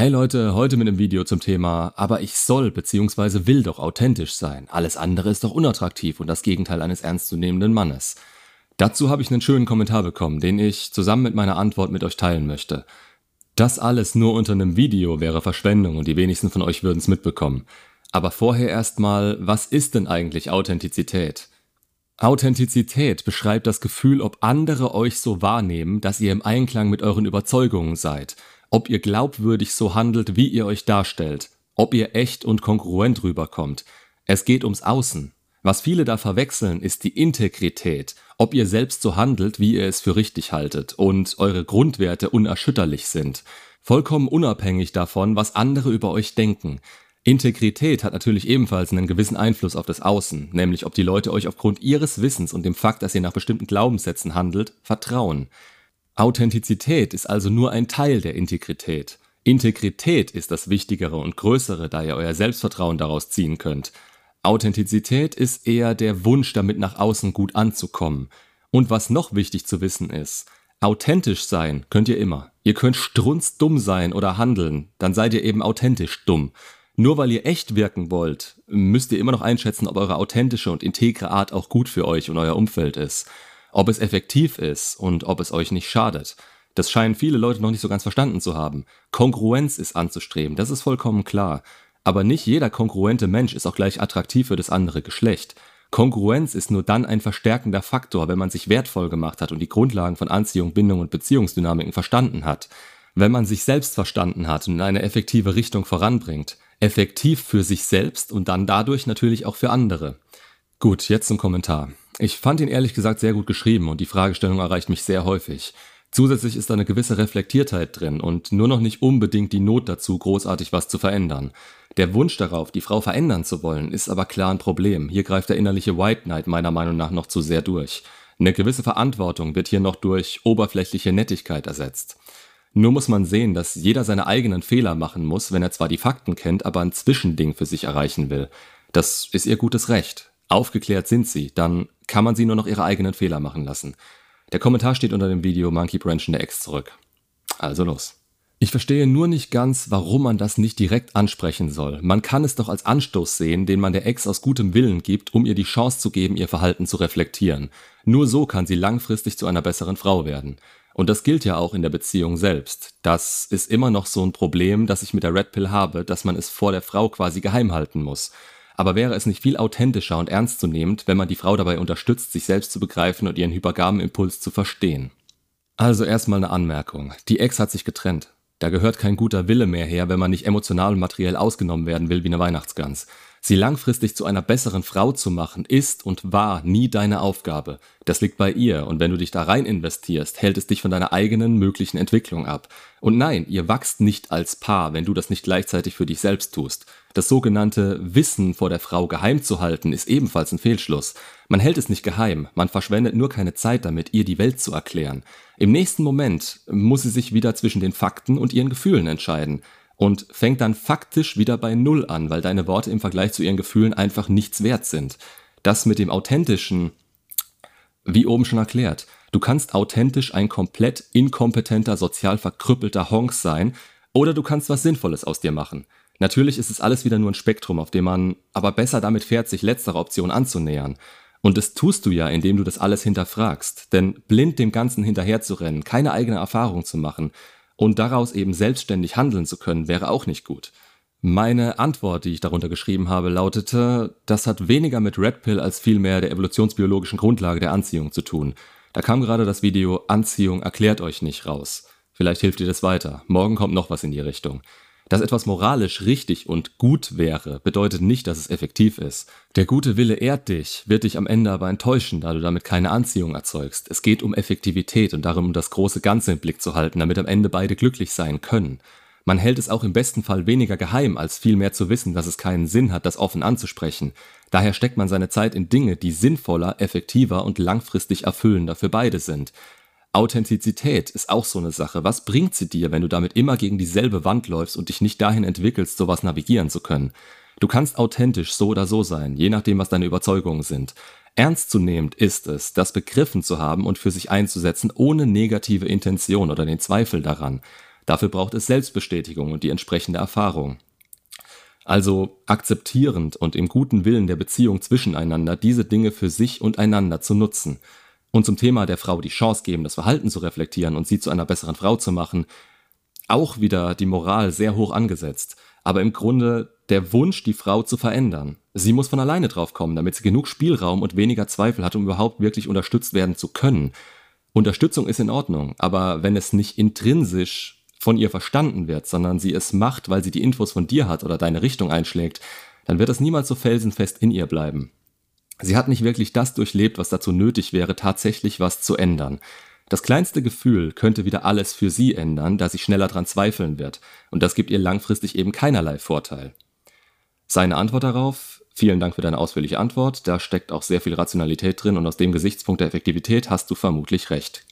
Hey Leute, heute mit einem Video zum Thema, aber ich soll bzw. will doch authentisch sein. Alles andere ist doch unattraktiv und das Gegenteil eines ernstzunehmenden Mannes. Dazu habe ich einen schönen Kommentar bekommen, den ich zusammen mit meiner Antwort mit euch teilen möchte. Das alles nur unter einem Video wäre Verschwendung und die wenigsten von euch würden es mitbekommen. Aber vorher erstmal, was ist denn eigentlich Authentizität? Authentizität beschreibt das Gefühl, ob andere euch so wahrnehmen, dass ihr im Einklang mit euren Überzeugungen seid – ob ihr glaubwürdig so handelt, wie ihr euch darstellt, ob ihr echt und kongruent rüberkommt. Es geht ums Außen. Was viele da verwechseln, ist die Integrität, ob ihr selbst so handelt, wie ihr es für richtig haltet und eure Grundwerte unerschütterlich sind, vollkommen unabhängig davon, was andere über euch denken. Integrität hat natürlich ebenfalls einen gewissen Einfluss auf das Außen, nämlich ob die Leute euch aufgrund ihres Wissens und dem Fakt, dass ihr nach bestimmten Glaubenssätzen handelt, vertrauen. Authentizität ist also nur ein Teil der Integrität. Integrität ist das Wichtigere und Größere, da ihr euer Selbstvertrauen daraus ziehen könnt. Authentizität ist eher der Wunsch, damit nach außen gut anzukommen. Und was noch wichtig zu wissen ist, authentisch sein könnt ihr immer. Ihr könnt strunzdumm sein oder handeln, dann seid ihr eben authentisch dumm. Nur weil ihr echt wirken wollt, müsst ihr immer noch einschätzen, ob eure authentische und integre Art auch gut für euch und euer Umfeld ist ob es effektiv ist und ob es euch nicht schadet. Das scheinen viele Leute noch nicht so ganz verstanden zu haben. Kongruenz ist anzustreben, das ist vollkommen klar. Aber nicht jeder kongruente Mensch ist auch gleich attraktiv für das andere Geschlecht. Kongruenz ist nur dann ein verstärkender Faktor, wenn man sich wertvoll gemacht hat und die Grundlagen von Anziehung, Bindung und Beziehungsdynamiken verstanden hat. Wenn man sich selbst verstanden hat und in eine effektive Richtung voranbringt. Effektiv für sich selbst und dann dadurch natürlich auch für andere. Gut, jetzt zum Kommentar. Ich fand ihn ehrlich gesagt sehr gut geschrieben und die Fragestellung erreicht mich sehr häufig. Zusätzlich ist da eine gewisse Reflektiertheit drin und nur noch nicht unbedingt die Not dazu, großartig was zu verändern. Der Wunsch darauf, die Frau verändern zu wollen, ist aber klar ein Problem. Hier greift der innerliche White Knight meiner Meinung nach noch zu sehr durch. Eine gewisse Verantwortung wird hier noch durch oberflächliche Nettigkeit ersetzt. Nur muss man sehen, dass jeder seine eigenen Fehler machen muss, wenn er zwar die Fakten kennt, aber ein Zwischending für sich erreichen will. Das ist ihr gutes Recht. Aufgeklärt sind sie, dann kann man sie nur noch ihre eigenen Fehler machen lassen. Der Kommentar steht unter dem Video Monkey Branch in der Ex zurück. Also los. Ich verstehe nur nicht ganz, warum man das nicht direkt ansprechen soll. Man kann es doch als Anstoß sehen, den man der Ex aus gutem Willen gibt, um ihr die Chance zu geben, ihr Verhalten zu reflektieren. Nur so kann sie langfristig zu einer besseren Frau werden. Und das gilt ja auch in der Beziehung selbst. Das ist immer noch so ein Problem, das ich mit der Red Pill habe, dass man es vor der Frau quasi geheim halten muss. Aber wäre es nicht viel authentischer und ernstzunehmend, wenn man die Frau dabei unterstützt, sich selbst zu begreifen und ihren hypergamen Impuls zu verstehen? Also erstmal eine Anmerkung. Die Ex hat sich getrennt. Da gehört kein guter Wille mehr her, wenn man nicht emotional und materiell ausgenommen werden will wie eine Weihnachtsgans. Sie langfristig zu einer besseren Frau zu machen, ist und war nie deine Aufgabe. Das liegt bei ihr und wenn du dich da rein investierst, hält es dich von deiner eigenen möglichen Entwicklung ab. Und nein, ihr wachst nicht als Paar, wenn du das nicht gleichzeitig für dich selbst tust. Das sogenannte Wissen vor der Frau geheim zu halten, ist ebenfalls ein Fehlschluss. Man hält es nicht geheim, man verschwendet nur keine Zeit damit, ihr die Welt zu erklären. Im nächsten Moment muss sie sich wieder zwischen den Fakten und ihren Gefühlen entscheiden und fängt dann faktisch wieder bei Null an, weil deine Worte im Vergleich zu ihren Gefühlen einfach nichts wert sind. Das mit dem Authentischen, wie oben schon erklärt, du kannst authentisch ein komplett inkompetenter, sozial verkrüppelter Honk sein, oder du kannst was Sinnvolles aus dir machen. Natürlich ist es alles wieder nur ein Spektrum, auf dem man aber besser damit fährt, sich letzterer Option anzunähern. Und das tust du ja, indem du das alles hinterfragst. Denn blind dem Ganzen hinterherzurennen, keine eigene Erfahrung zu machen und daraus eben selbstständig handeln zu können, wäre auch nicht gut. Meine Antwort, die ich darunter geschrieben habe, lautete, das hat weniger mit Red Pill als vielmehr der evolutionsbiologischen Grundlage der Anziehung zu tun. Da kam gerade das Video Anziehung erklärt euch nicht raus. Vielleicht hilft dir das weiter. Morgen kommt noch was in die Richtung. Dass etwas moralisch richtig und gut wäre, bedeutet nicht, dass es effektiv ist. Der gute Wille ehrt dich, wird dich am Ende aber enttäuschen, da du damit keine Anziehung erzeugst. Es geht um Effektivität und darum, das große Ganze im Blick zu halten, damit am Ende beide glücklich sein können. Man hält es auch im besten Fall weniger geheim, als vielmehr zu wissen, dass es keinen Sinn hat, das offen anzusprechen. Daher steckt man seine Zeit in Dinge, die sinnvoller, effektiver und langfristig erfüllender für beide sind. Authentizität ist auch so eine Sache. Was bringt sie dir, wenn du damit immer gegen dieselbe Wand läufst und dich nicht dahin entwickelst, sowas navigieren zu können? Du kannst authentisch so oder so sein, je nachdem, was deine Überzeugungen sind. Ernstzunehmend ist es, das begriffen zu haben und für sich einzusetzen, ohne negative Intention oder den Zweifel daran. Dafür braucht es Selbstbestätigung und die entsprechende Erfahrung. Also akzeptierend und im guten Willen der Beziehung zwischeneinander diese Dinge für sich und einander zu nutzen. Und zum Thema der Frau die Chance geben, das Verhalten zu reflektieren und sie zu einer besseren Frau zu machen, auch wieder die Moral sehr hoch angesetzt. Aber im Grunde der Wunsch, die Frau zu verändern. Sie muss von alleine drauf kommen, damit sie genug Spielraum und weniger Zweifel hat, um überhaupt wirklich unterstützt werden zu können. Unterstützung ist in Ordnung, aber wenn es nicht intrinsisch von ihr verstanden wird, sondern sie es macht, weil sie die Infos von dir hat oder deine Richtung einschlägt, dann wird das niemals so felsenfest in ihr bleiben. Sie hat nicht wirklich das durchlebt, was dazu nötig wäre, tatsächlich was zu ändern. Das kleinste Gefühl könnte wieder alles für sie ändern, da sie schneller dran zweifeln wird, und das gibt ihr langfristig eben keinerlei Vorteil. Seine Antwort darauf, vielen Dank für deine ausführliche Antwort, da steckt auch sehr viel Rationalität drin und aus dem Gesichtspunkt der Effektivität hast du vermutlich recht.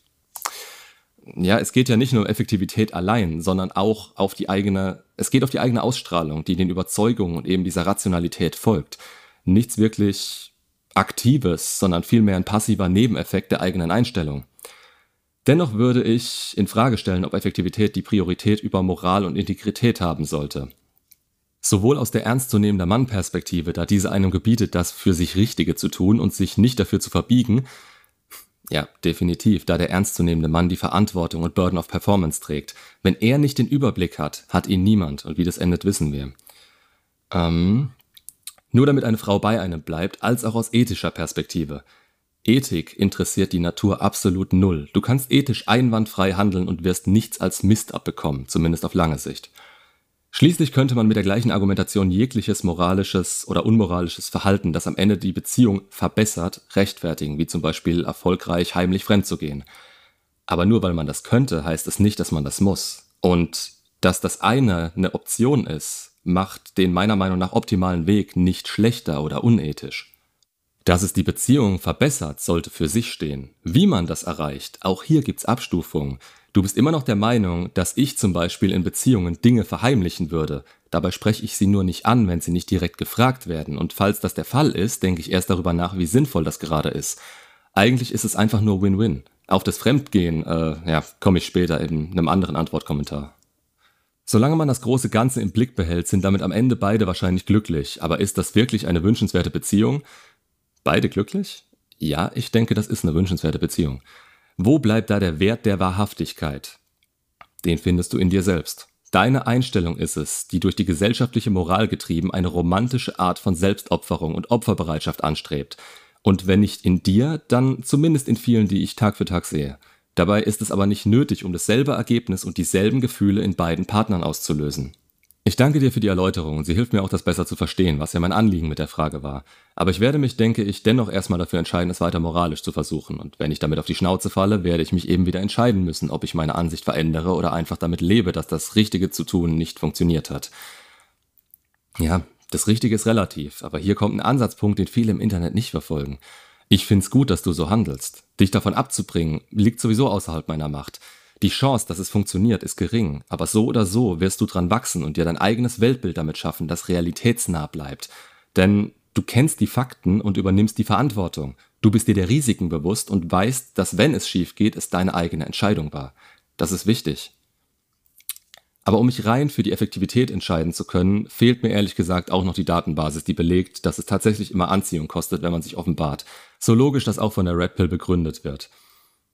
Ja, es geht ja nicht nur um Effektivität allein, sondern auch auf die eigene, es geht auf die eigene Ausstrahlung, die den Überzeugungen und eben dieser Rationalität folgt. Nichts wirklich Aktives, sondern vielmehr ein passiver Nebeneffekt der eigenen Einstellung. Dennoch würde ich in Frage stellen, ob Effektivität die Priorität über Moral und Integrität haben sollte. Sowohl aus der ernstzunehmender Mann-Perspektive, da diese einem gebietet, das für sich Richtige zu tun und sich nicht dafür zu verbiegen, ja, definitiv, da der ernstzunehmende Mann die Verantwortung und Burden of Performance trägt. Wenn er nicht den Überblick hat, hat ihn niemand und wie das endet, wissen wir. Ähm, nur damit eine Frau bei einem bleibt, als auch aus ethischer Perspektive. Ethik interessiert die Natur absolut null. Du kannst ethisch einwandfrei handeln und wirst nichts als Mist abbekommen, zumindest auf lange Sicht. Schließlich könnte man mit der gleichen Argumentation jegliches moralisches oder unmoralisches Verhalten, das am Ende die Beziehung verbessert, rechtfertigen, wie zum Beispiel erfolgreich heimlich fremd zu gehen. Aber nur weil man das könnte, heißt es nicht, dass man das muss. Und dass das eine eine Option ist, macht den meiner Meinung nach optimalen Weg nicht schlechter oder unethisch. Dass es die Beziehung verbessert, sollte für sich stehen. Wie man das erreicht, auch hier gibt's Abstufungen. Du bist immer noch der Meinung, dass ich zum Beispiel in Beziehungen Dinge verheimlichen würde. Dabei spreche ich sie nur nicht an, wenn sie nicht direkt gefragt werden. Und falls das der Fall ist, denke ich erst darüber nach, wie sinnvoll das gerade ist. Eigentlich ist es einfach nur Win-Win. Auf das Fremdgehen, äh, ja, komme ich später in einem anderen Antwortkommentar. Solange man das große Ganze im Blick behält, sind damit am Ende beide wahrscheinlich glücklich. Aber ist das wirklich eine wünschenswerte Beziehung? Beide glücklich? Ja, ich denke, das ist eine wünschenswerte Beziehung. Wo bleibt da der Wert der Wahrhaftigkeit? Den findest du in dir selbst. Deine Einstellung ist es, die durch die gesellschaftliche Moral getrieben eine romantische Art von Selbstopferung und Opferbereitschaft anstrebt. Und wenn nicht in dir, dann zumindest in vielen, die ich Tag für Tag sehe. Dabei ist es aber nicht nötig, um dasselbe Ergebnis und dieselben Gefühle in beiden Partnern auszulösen. Ich danke dir für die Erläuterung und sie hilft mir auch, das besser zu verstehen, was ja mein Anliegen mit der Frage war. Aber ich werde mich, denke ich, dennoch erstmal dafür entscheiden, es weiter moralisch zu versuchen. Und wenn ich damit auf die Schnauze falle, werde ich mich eben wieder entscheiden müssen, ob ich meine Ansicht verändere oder einfach damit lebe, dass das Richtige zu tun nicht funktioniert hat. Ja, das Richtige ist relativ, aber hier kommt ein Ansatzpunkt, den viele im Internet nicht verfolgen. Ich find's gut, dass du so handelst. Dich davon abzubringen, liegt sowieso außerhalb meiner Macht. Die Chance, dass es funktioniert, ist gering, aber so oder so wirst du dran wachsen und dir dein eigenes Weltbild damit schaffen, das realitätsnah bleibt. Denn du kennst die Fakten und übernimmst die Verantwortung. Du bist dir der Risiken bewusst und weißt, dass wenn es schief geht, es deine eigene Entscheidung war. Das ist wichtig. Aber um mich rein für die Effektivität entscheiden zu können, fehlt mir ehrlich gesagt auch noch die Datenbasis, die belegt, dass es tatsächlich immer Anziehung kostet, wenn man sich offenbart. So logisch das auch von der Red Pill begründet wird.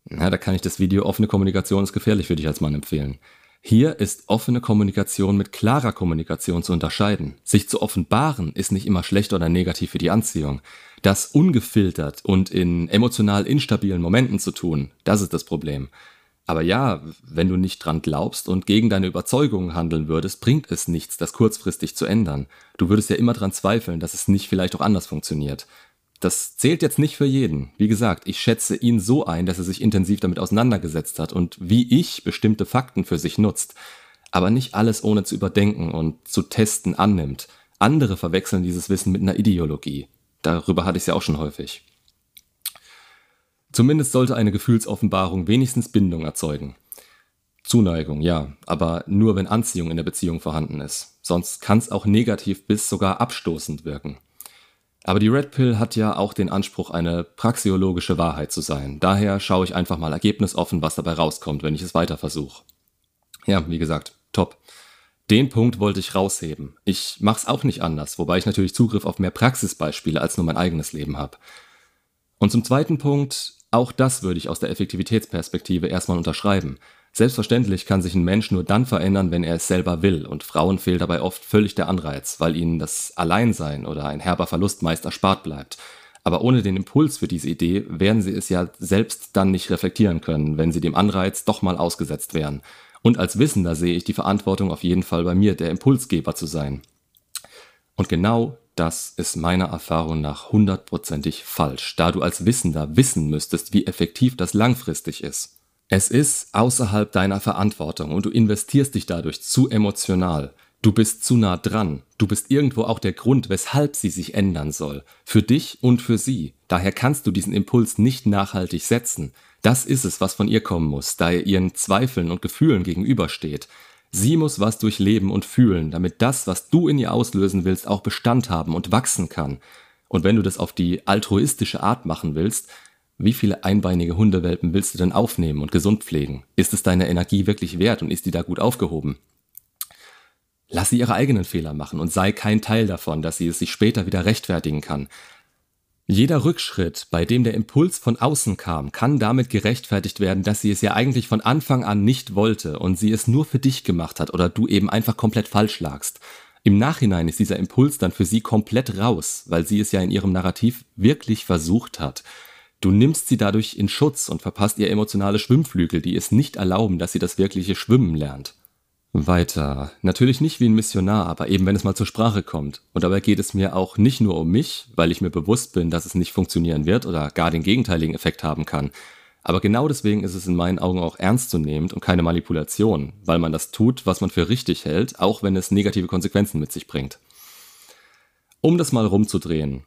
Na, da kann ich das Video Offene Kommunikation ist gefährlich für dich als Mann empfehlen. Hier ist offene Kommunikation mit klarer Kommunikation zu unterscheiden. Sich zu offenbaren ist nicht immer schlecht oder negativ für die Anziehung. Das ungefiltert und in emotional instabilen Momenten zu tun, das ist das Problem. Aber ja, wenn du nicht dran glaubst und gegen deine Überzeugungen handeln würdest, bringt es nichts, das kurzfristig zu ändern. Du würdest ja immer dran zweifeln, dass es nicht vielleicht auch anders funktioniert. Das zählt jetzt nicht für jeden. Wie gesagt, ich schätze ihn so ein, dass er sich intensiv damit auseinandergesetzt hat und wie ich bestimmte Fakten für sich nutzt. Aber nicht alles ohne zu überdenken und zu testen annimmt. Andere verwechseln dieses Wissen mit einer Ideologie. Darüber hatte ich es ja auch schon häufig. Zumindest sollte eine Gefühlsoffenbarung wenigstens Bindung erzeugen. Zuneigung, ja, aber nur wenn Anziehung in der Beziehung vorhanden ist. Sonst kann es auch negativ bis sogar abstoßend wirken. Aber die Red Pill hat ja auch den Anspruch, eine praxiologische Wahrheit zu sein. Daher schaue ich einfach mal ergebnisoffen, was dabei rauskommt, wenn ich es weiter versuche. Ja, wie gesagt, top. Den Punkt wollte ich rausheben. Ich mach's auch nicht anders, wobei ich natürlich Zugriff auf mehr Praxisbeispiele als nur mein eigenes Leben habe. Und zum zweiten Punkt, auch das würde ich aus der Effektivitätsperspektive erstmal unterschreiben. Selbstverständlich kann sich ein Mensch nur dann verändern, wenn er es selber will, und Frauen fehlt dabei oft völlig der Anreiz, weil ihnen das Alleinsein oder ein herber Verlust meist erspart bleibt. Aber ohne den Impuls für diese Idee werden sie es ja selbst dann nicht reflektieren können, wenn sie dem Anreiz doch mal ausgesetzt wären. Und als Wissender sehe ich die Verantwortung auf jeden Fall bei mir, der Impulsgeber zu sein. Und genau das ist meiner Erfahrung nach hundertprozentig falsch, da du als Wissender wissen müsstest, wie effektiv das langfristig ist. Es ist außerhalb deiner Verantwortung und du investierst dich dadurch zu emotional. Du bist zu nah dran. Du bist irgendwo auch der Grund, weshalb sie sich ändern soll. Für dich und für sie. Daher kannst du diesen Impuls nicht nachhaltig setzen. Das ist es, was von ihr kommen muss, da er ihren Zweifeln und Gefühlen gegenübersteht. Sie muss was durchleben und fühlen, damit das, was du in ihr auslösen willst, auch Bestand haben und wachsen kann. Und wenn du das auf die altruistische Art machen willst, wie viele einbeinige Hundewelpen willst du denn aufnehmen und gesund pflegen? Ist es deine Energie wirklich wert und ist die da gut aufgehoben? Lass sie ihre eigenen Fehler machen und sei kein Teil davon, dass sie es sich später wieder rechtfertigen kann. Jeder Rückschritt, bei dem der Impuls von außen kam, kann damit gerechtfertigt werden, dass sie es ja eigentlich von Anfang an nicht wollte und sie es nur für dich gemacht hat oder du eben einfach komplett falsch lagst. Im Nachhinein ist dieser Impuls dann für sie komplett raus, weil sie es ja in ihrem Narrativ wirklich versucht hat. Du nimmst sie dadurch in Schutz und verpasst ihr emotionale Schwimmflügel, die es nicht erlauben, dass sie das wirkliche Schwimmen lernt. Weiter. Natürlich nicht wie ein Missionar, aber eben wenn es mal zur Sprache kommt. Und dabei geht es mir auch nicht nur um mich, weil ich mir bewusst bin, dass es nicht funktionieren wird oder gar den gegenteiligen Effekt haben kann. Aber genau deswegen ist es in meinen Augen auch ernstzunehmend und keine Manipulation, weil man das tut, was man für richtig hält, auch wenn es negative Konsequenzen mit sich bringt. Um das mal rumzudrehen.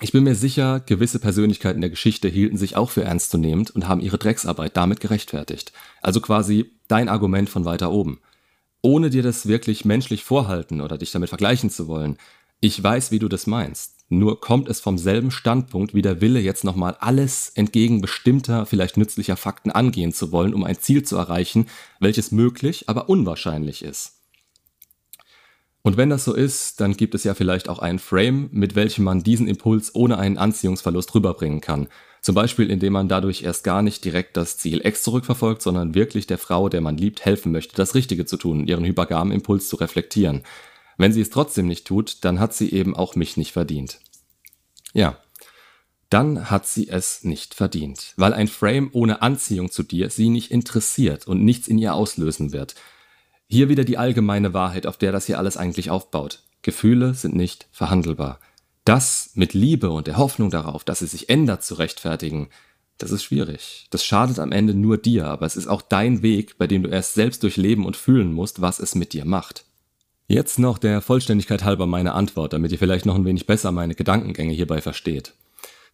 Ich bin mir sicher, gewisse Persönlichkeiten der Geschichte hielten sich auch für ernstzunehmend und haben ihre Drecksarbeit damit gerechtfertigt. Also quasi dein Argument von weiter oben. Ohne dir das wirklich menschlich vorhalten oder dich damit vergleichen zu wollen. Ich weiß, wie du das meinst. Nur kommt es vom selben Standpunkt wie der Wille, jetzt nochmal alles entgegen bestimmter, vielleicht nützlicher Fakten angehen zu wollen, um ein Ziel zu erreichen, welches möglich, aber unwahrscheinlich ist. Und wenn das so ist, dann gibt es ja vielleicht auch einen Frame, mit welchem man diesen Impuls ohne einen Anziehungsverlust rüberbringen kann. Zum Beispiel, indem man dadurch erst gar nicht direkt das Ziel X zurückverfolgt, sondern wirklich der Frau, der man liebt, helfen möchte, das Richtige zu tun, ihren hypergamen Impuls zu reflektieren. Wenn sie es trotzdem nicht tut, dann hat sie eben auch mich nicht verdient. Ja, dann hat sie es nicht verdient, weil ein Frame ohne Anziehung zu dir sie nicht interessiert und nichts in ihr auslösen wird. Hier wieder die allgemeine Wahrheit, auf der das hier alles eigentlich aufbaut. Gefühle sind nicht verhandelbar. Das mit Liebe und der Hoffnung darauf, dass es sich ändert, zu rechtfertigen, das ist schwierig. Das schadet am Ende nur dir, aber es ist auch dein Weg, bei dem du erst selbst durchleben und fühlen musst, was es mit dir macht. Jetzt noch der Vollständigkeit halber meine Antwort, damit ihr vielleicht noch ein wenig besser meine Gedankengänge hierbei versteht.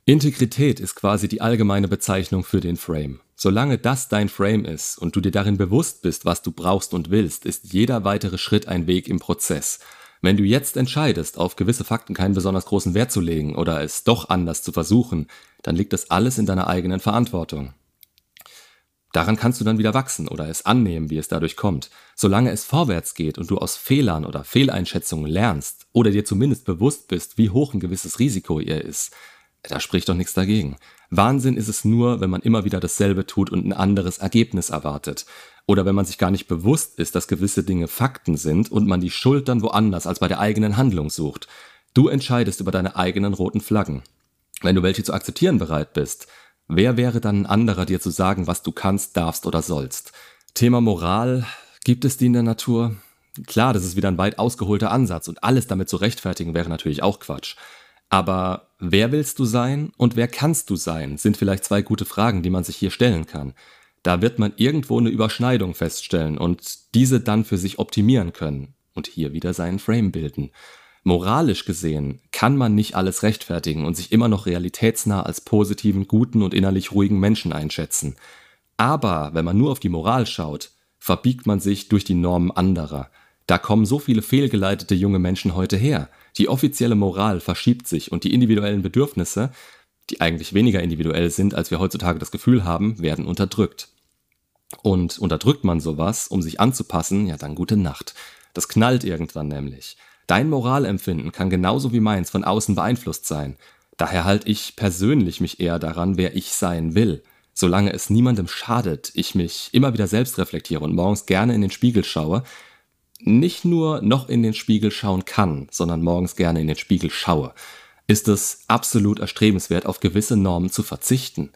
Integrität ist quasi die allgemeine Bezeichnung für den Frame. Solange das dein Frame ist und du dir darin bewusst bist, was du brauchst und willst, ist jeder weitere Schritt ein Weg im Prozess. Wenn du jetzt entscheidest, auf gewisse Fakten keinen besonders großen Wert zu legen oder es doch anders zu versuchen, dann liegt das alles in deiner eigenen Verantwortung. Daran kannst du dann wieder wachsen oder es annehmen, wie es dadurch kommt. Solange es vorwärts geht und du aus Fehlern oder Fehleinschätzungen lernst oder dir zumindest bewusst bist, wie hoch ein gewisses Risiko ihr ist, da spricht doch nichts dagegen. Wahnsinn ist es nur, wenn man immer wieder dasselbe tut und ein anderes Ergebnis erwartet. Oder wenn man sich gar nicht bewusst ist, dass gewisse Dinge Fakten sind und man die Schuld dann woanders als bei der eigenen Handlung sucht. Du entscheidest über deine eigenen roten Flaggen. Wenn du welche zu akzeptieren bereit bist, wer wäre dann ein anderer, dir zu sagen, was du kannst, darfst oder sollst? Thema Moral, gibt es die in der Natur? Klar, das ist wieder ein weit ausgeholter Ansatz und alles damit zu rechtfertigen wäre natürlich auch Quatsch. Aber wer willst du sein und wer kannst du sein, sind vielleicht zwei gute Fragen, die man sich hier stellen kann. Da wird man irgendwo eine Überschneidung feststellen und diese dann für sich optimieren können und hier wieder seinen Frame bilden. Moralisch gesehen kann man nicht alles rechtfertigen und sich immer noch realitätsnah als positiven, guten und innerlich ruhigen Menschen einschätzen. Aber wenn man nur auf die Moral schaut, verbiegt man sich durch die Normen anderer. Da kommen so viele fehlgeleitete junge Menschen heute her. Die offizielle Moral verschiebt sich und die individuellen Bedürfnisse, die eigentlich weniger individuell sind, als wir heutzutage das Gefühl haben, werden unterdrückt. Und unterdrückt man sowas, um sich anzupassen, ja dann gute Nacht. Das knallt irgendwann nämlich. Dein Moralempfinden kann genauso wie meins von außen beeinflusst sein. Daher halte ich persönlich mich eher daran, wer ich sein will. Solange es niemandem schadet, ich mich immer wieder selbst reflektiere und morgens gerne in den Spiegel schaue, nicht nur noch in den Spiegel schauen kann, sondern morgens gerne in den Spiegel schaue, ist es absolut erstrebenswert, auf gewisse Normen zu verzichten.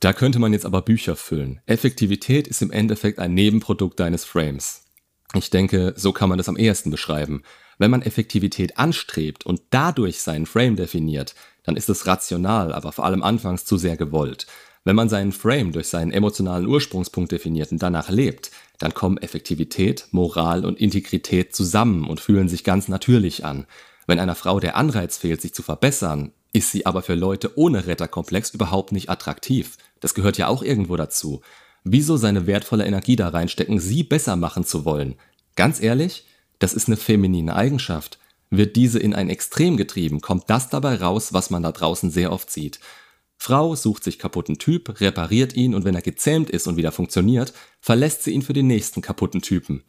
Da könnte man jetzt aber Bücher füllen. Effektivität ist im Endeffekt ein Nebenprodukt deines Frames. Ich denke, so kann man das am ehesten beschreiben. Wenn man Effektivität anstrebt und dadurch seinen Frame definiert, dann ist es rational, aber vor allem anfangs zu sehr gewollt. Wenn man seinen Frame durch seinen emotionalen Ursprungspunkt definiert und danach lebt, dann kommen Effektivität, Moral und Integrität zusammen und fühlen sich ganz natürlich an. Wenn einer Frau der Anreiz fehlt, sich zu verbessern, ist sie aber für Leute ohne Retterkomplex überhaupt nicht attraktiv. Das gehört ja auch irgendwo dazu. Wieso seine wertvolle Energie da reinstecken, sie besser machen zu wollen? Ganz ehrlich, das ist eine feminine Eigenschaft. Wird diese in ein Extrem getrieben, kommt das dabei raus, was man da draußen sehr oft sieht. Frau sucht sich kaputten Typ, repariert ihn und wenn er gezähmt ist und wieder funktioniert, verlässt sie ihn für den nächsten kaputten Typen.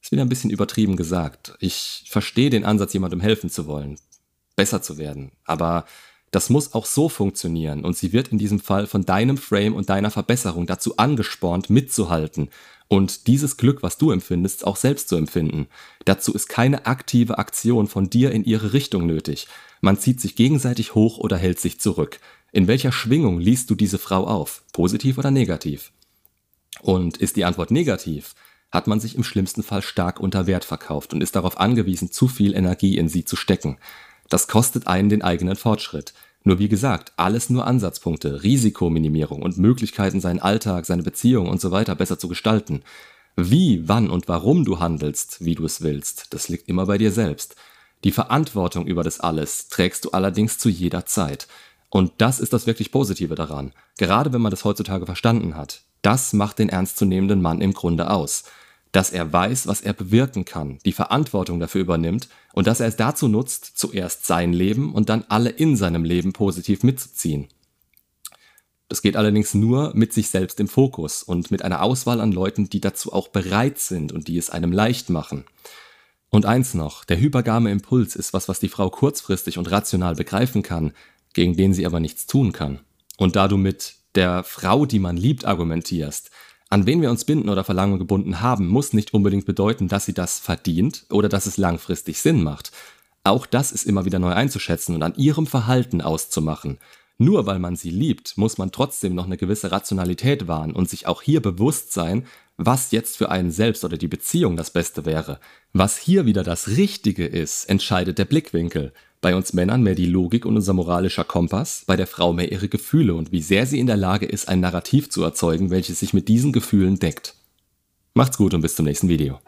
Ist wieder ein bisschen übertrieben gesagt. Ich verstehe den Ansatz, jemandem helfen zu wollen, besser zu werden, aber das muss auch so funktionieren und sie wird in diesem Fall von deinem Frame und deiner Verbesserung dazu angespornt, mitzuhalten und dieses Glück, was du empfindest, auch selbst zu empfinden. Dazu ist keine aktive Aktion von dir in ihre Richtung nötig. Man zieht sich gegenseitig hoch oder hält sich zurück. In welcher Schwingung liest du diese Frau auf? Positiv oder negativ? Und ist die Antwort negativ, hat man sich im schlimmsten Fall stark unter Wert verkauft und ist darauf angewiesen, zu viel Energie in sie zu stecken. Das kostet einen den eigenen Fortschritt. Nur wie gesagt, alles nur Ansatzpunkte, Risikominimierung und Möglichkeiten, seinen Alltag, seine Beziehung und so weiter besser zu gestalten. Wie, wann und warum du handelst, wie du es willst, das liegt immer bei dir selbst. Die Verantwortung über das alles trägst du allerdings zu jeder Zeit. Und das ist das wirklich Positive daran. Gerade wenn man das heutzutage verstanden hat. Das macht den ernstzunehmenden Mann im Grunde aus. Dass er weiß, was er bewirken kann, die Verantwortung dafür übernimmt und dass er es dazu nutzt, zuerst sein Leben und dann alle in seinem Leben positiv mitzuziehen. Das geht allerdings nur mit sich selbst im Fokus und mit einer Auswahl an Leuten, die dazu auch bereit sind und die es einem leicht machen. Und eins noch, der hypergame Impuls ist was, was die Frau kurzfristig und rational begreifen kann, gegen den sie aber nichts tun kann. Und da du mit der Frau, die man liebt, argumentierst, an wen wir uns binden oder Verlangen gebunden haben, muss nicht unbedingt bedeuten, dass sie das verdient oder dass es langfristig Sinn macht. Auch das ist immer wieder neu einzuschätzen und an ihrem Verhalten auszumachen. Nur weil man sie liebt, muss man trotzdem noch eine gewisse Rationalität wahren und sich auch hier bewusst sein, was jetzt für einen selbst oder die Beziehung das Beste wäre. Was hier wieder das Richtige ist, entscheidet der Blickwinkel. Bei uns Männern mehr die Logik und unser moralischer Kompass, bei der Frau mehr ihre Gefühle und wie sehr sie in der Lage ist, ein Narrativ zu erzeugen, welches sich mit diesen Gefühlen deckt. Macht's gut und bis zum nächsten Video.